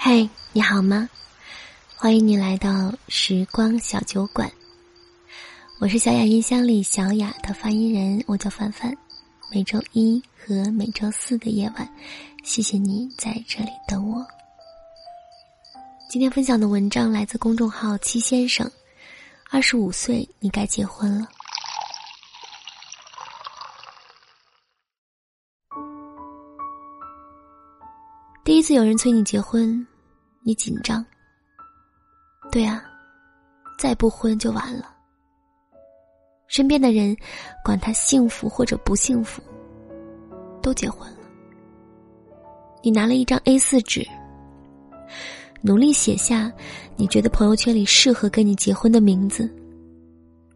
嗨，你好吗？欢迎你来到时光小酒馆。我是小雅音箱里小雅的发音人，我叫凡凡。每周一和每周四的夜晚，谢谢你在这里等我。今天分享的文章来自公众号七先生。二十五岁，你该结婚了。第一次有人催你结婚，你紧张。对啊，再不婚就完了。身边的人，管他幸福或者不幸福，都结婚了。你拿了一张 A 四纸，努力写下你觉得朋友圈里适合跟你结婚的名字，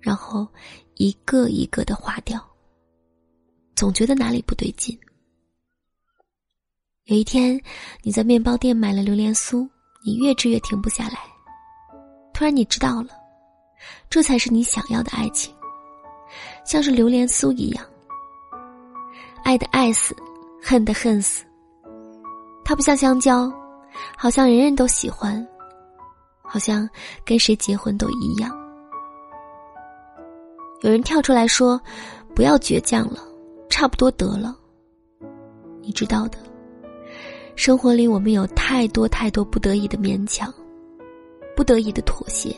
然后一个一个的划掉。总觉得哪里不对劲。有一天，你在面包店买了榴莲酥，你越吃越停不下来。突然，你知道了，这才是你想要的爱情，像是榴莲酥一样，爱的爱死，恨的恨死。它不像香蕉，好像人人都喜欢，好像跟谁结婚都一样。有人跳出来说：“不要倔强了，差不多得了。”你知道的。生活里，我们有太多太多不得已的勉强，不得已的妥协。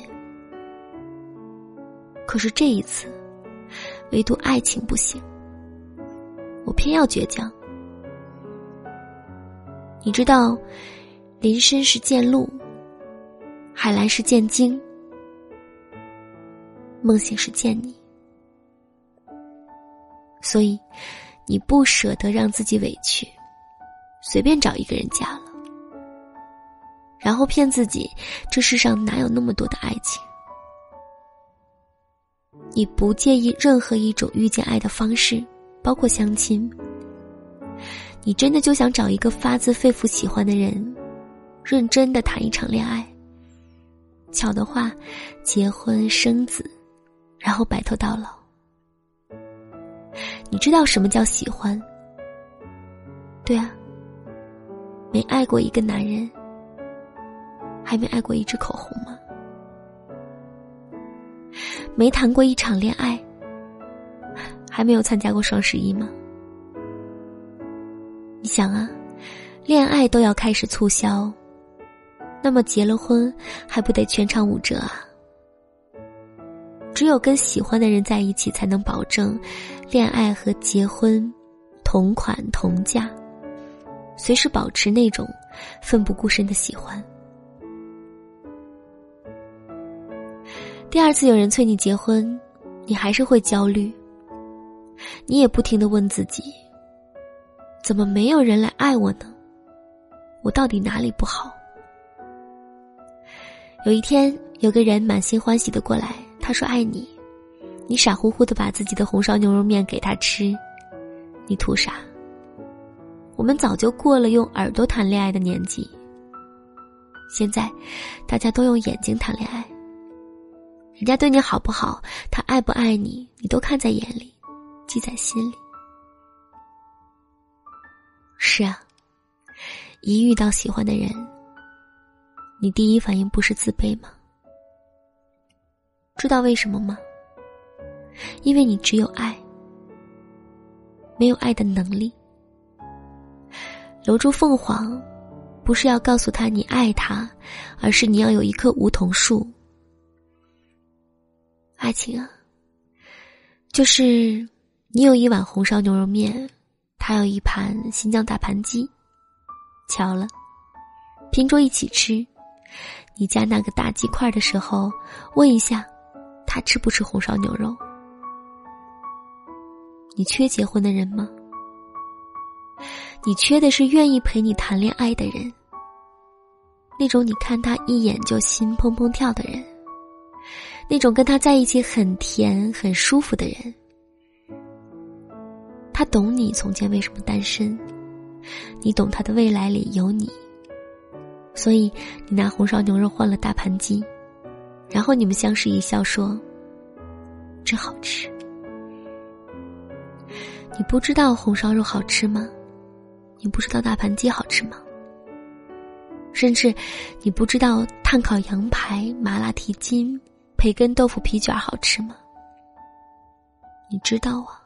可是这一次，唯独爱情不行，我偏要倔强。你知道，林深是见鹿，海蓝是见鲸，梦醒是见你。所以，你不舍得让自己委屈。随便找一个人嫁了，然后骗自己，这世上哪有那么多的爱情？你不介意任何一种遇见爱的方式，包括相亲。你真的就想找一个发自肺腑喜欢的人，认真的谈一场恋爱。巧的话，结婚生子，然后白头到老。你知道什么叫喜欢？对啊。没爱过一个男人，还没爱过一支口红吗？没谈过一场恋爱，还没有参加过双十一吗？你想啊，恋爱都要开始促销，那么结了婚还不得全场五折啊？只有跟喜欢的人在一起，才能保证恋爱和结婚同款同价。随时保持那种奋不顾身的喜欢。第二次有人催你结婚，你还是会焦虑。你也不停的问自己：怎么没有人来爱我呢？我到底哪里不好？有一天，有个人满心欢喜的过来，他说爱你，你傻乎乎的把自己的红烧牛肉面给他吃，你图啥？我们早就过了用耳朵谈恋爱的年纪，现在大家都用眼睛谈恋爱。人家对你好不好，他爱不爱你，你都看在眼里，记在心里。是啊，一遇到喜欢的人，你第一反应不是自卑吗？知道为什么吗？因为你只有爱，没有爱的能力。留住凤凰，不是要告诉他你爱他，而是你要有一棵梧桐树。爱情啊，就是你有一碗红烧牛肉面，他有一盘新疆大盘鸡，巧了，拼桌一起吃。你夹那个大鸡块的时候，问一下，他吃不吃红烧牛肉？你缺结婚的人吗？你缺的是愿意陪你谈恋爱的人，那种你看他一眼就心砰砰跳的人，那种跟他在一起很甜很舒服的人。他懂你从前为什么单身，你懂他的未来里有你，所以你拿红烧牛肉换了大盘鸡，然后你们相视一笑说：“真好吃。”你不知道红烧肉好吃吗？你不知道大盘鸡好吃吗？甚至你不知道炭烤羊排、麻辣蹄筋、培根豆腐皮卷好吃吗？你知道啊。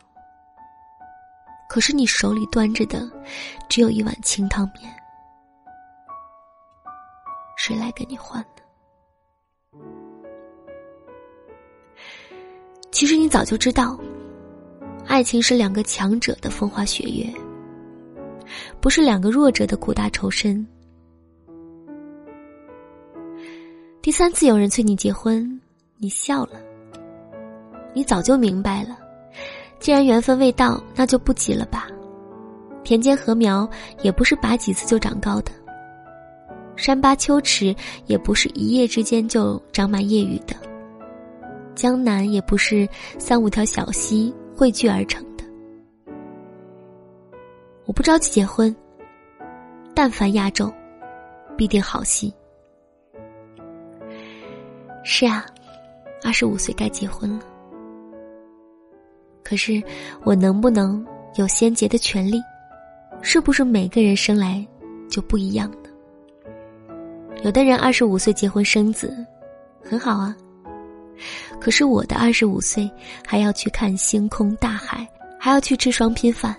可是你手里端着的，只有一碗清汤面，谁来跟你换呢？其实你早就知道，爱情是两个强者的风花雪月，不是两个弱者的苦大仇深。第三次有人催你结婚，你笑了。你早就明白了，既然缘分未到，那就不急了吧。田间禾苗也不是拔几次就长高的，山洼丘池也不是一夜之间就长满夜雨的，江南也不是三五条小溪汇聚而成。我不着急结婚，但凡压轴，必定好戏。是啊，二十五岁该结婚了。可是，我能不能有先结的权利？是不是每个人生来就不一样呢？有的人二十五岁结婚生子，很好啊。可是我的二十五岁还要去看星空大海，还要去吃双拼饭，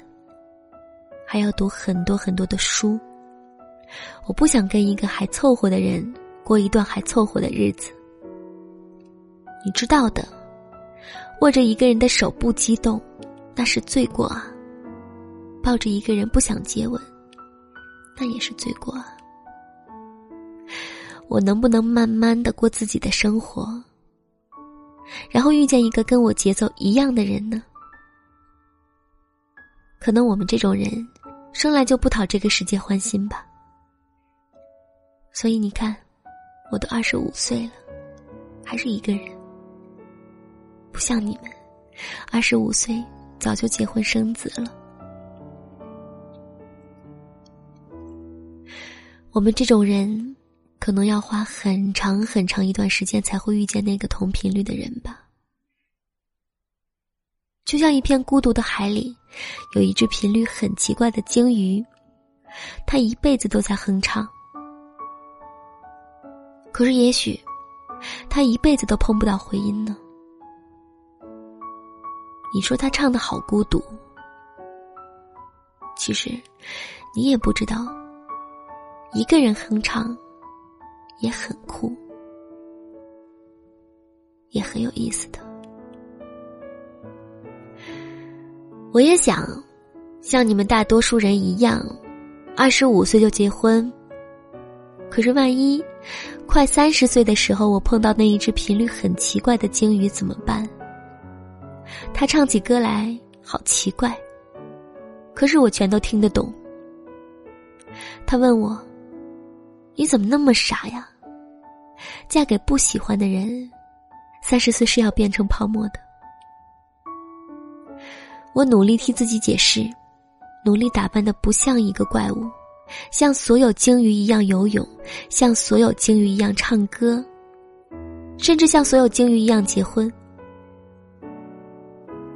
还要读很多很多的书。我不想跟一个还凑合的人过一段还凑合的日子。你知道的，握着一个人的手不激动，那是罪过啊；抱着一个人不想接吻，那也是罪过啊。我能不能慢慢的过自己的生活，然后遇见一个跟我节奏一样的人呢？可能我们这种人，生来就不讨这个世界欢心吧。所以你看，我都二十五岁了，还是一个人。不像你们，二十五岁早就结婚生子了。我们这种人，可能要花很长很长一段时间才会遇见那个同频率的人吧。就像一片孤独的海里，有一只频率很奇怪的鲸鱼，它一辈子都在哼唱。可是也许，它一辈子都碰不到回音呢。你说他唱的好孤独，其实你也不知道，一个人哼唱也很酷，也很有意思的。我也想像你们大多数人一样，二十五岁就结婚。可是万一快三十岁的时候，我碰到那一只频率很奇怪的鲸鱼怎么办？他唱起歌来好奇怪，可是我全都听得懂。他问我：“你怎么那么傻呀？嫁给不喜欢的人，三十岁是要变成泡沫的。”我努力替自己解释，努力打扮的不像一个怪物，像所有鲸鱼一样游泳，像所有鲸鱼一样唱歌，甚至像所有鲸鱼一样结婚。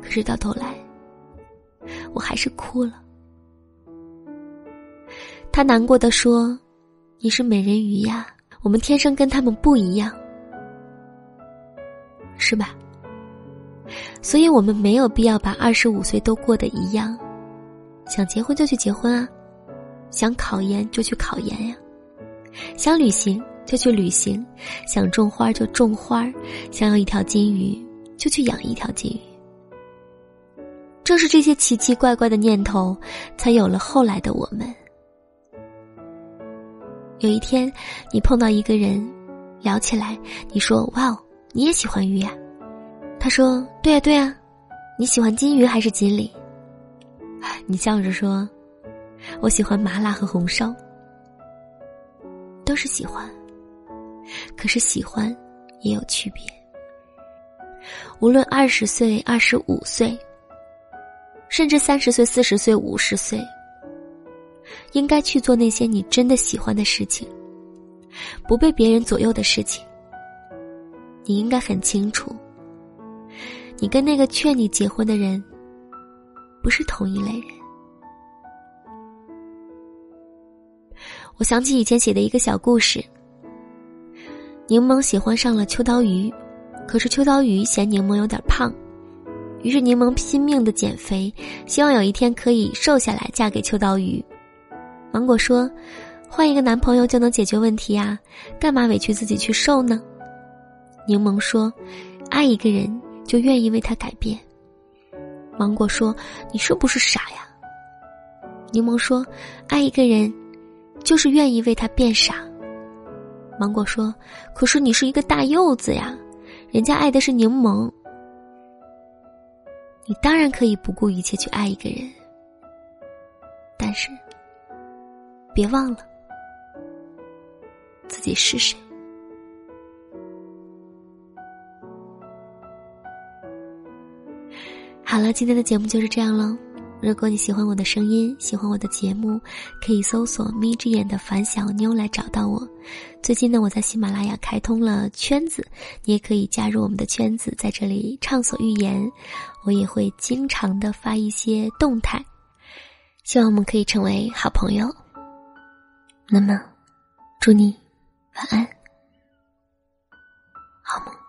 可是到头来，我还是哭了。他难过的说：“你是美人鱼呀，我们天生跟他们不一样，是吧？所以我们没有必要把二十五岁都过得一样。想结婚就去结婚啊，想考研就去考研呀，想旅行就去旅行，想种花就种花，想要一条金鱼就去养一条金鱼。”正是这些奇奇怪怪的念头，才有了后来的我们。有一天，你碰到一个人，聊起来，你说：“哇哦，你也喜欢鱼呀？”他说：“对呀，对呀，你喜欢金鱼还是锦鲤？” 你笑着说：“我喜欢麻辣和红烧。”都是喜欢，可是喜欢也有区别。无论二十岁、二十五岁。甚至三十岁、四十岁、五十岁，应该去做那些你真的喜欢的事情，不被别人左右的事情。你应该很清楚，你跟那个劝你结婚的人，不是同一类人。我想起以前写的一个小故事。柠檬喜欢上了秋刀鱼，可是秋刀鱼嫌柠檬有点胖，于是柠檬拼命的减肥，希望有一天可以瘦下来嫁给秋刀鱼。芒果说：“换一个男朋友就能解决问题呀，干嘛委屈自己去瘦呢？”柠檬说：“爱一个人就愿意为他改变。”芒果说：“你是不是傻呀？”柠檬说：“爱一个人，就是愿意为他变傻。”芒果说：“可是你是一个大柚子呀，人家爱的是柠檬。你当然可以不顾一切去爱一个人，但是别忘了自己是谁。”好了，今天的节目就是这样了。如果你喜欢我的声音，喜欢我的节目，可以搜索“眯着眼的樊小妞”来找到我。最近呢，我在喜马拉雅开通了圈子，你也可以加入我们的圈子，在这里畅所欲言。我也会经常的发一些动态，希望我们可以成为好朋友。那么，祝你晚安，好梦。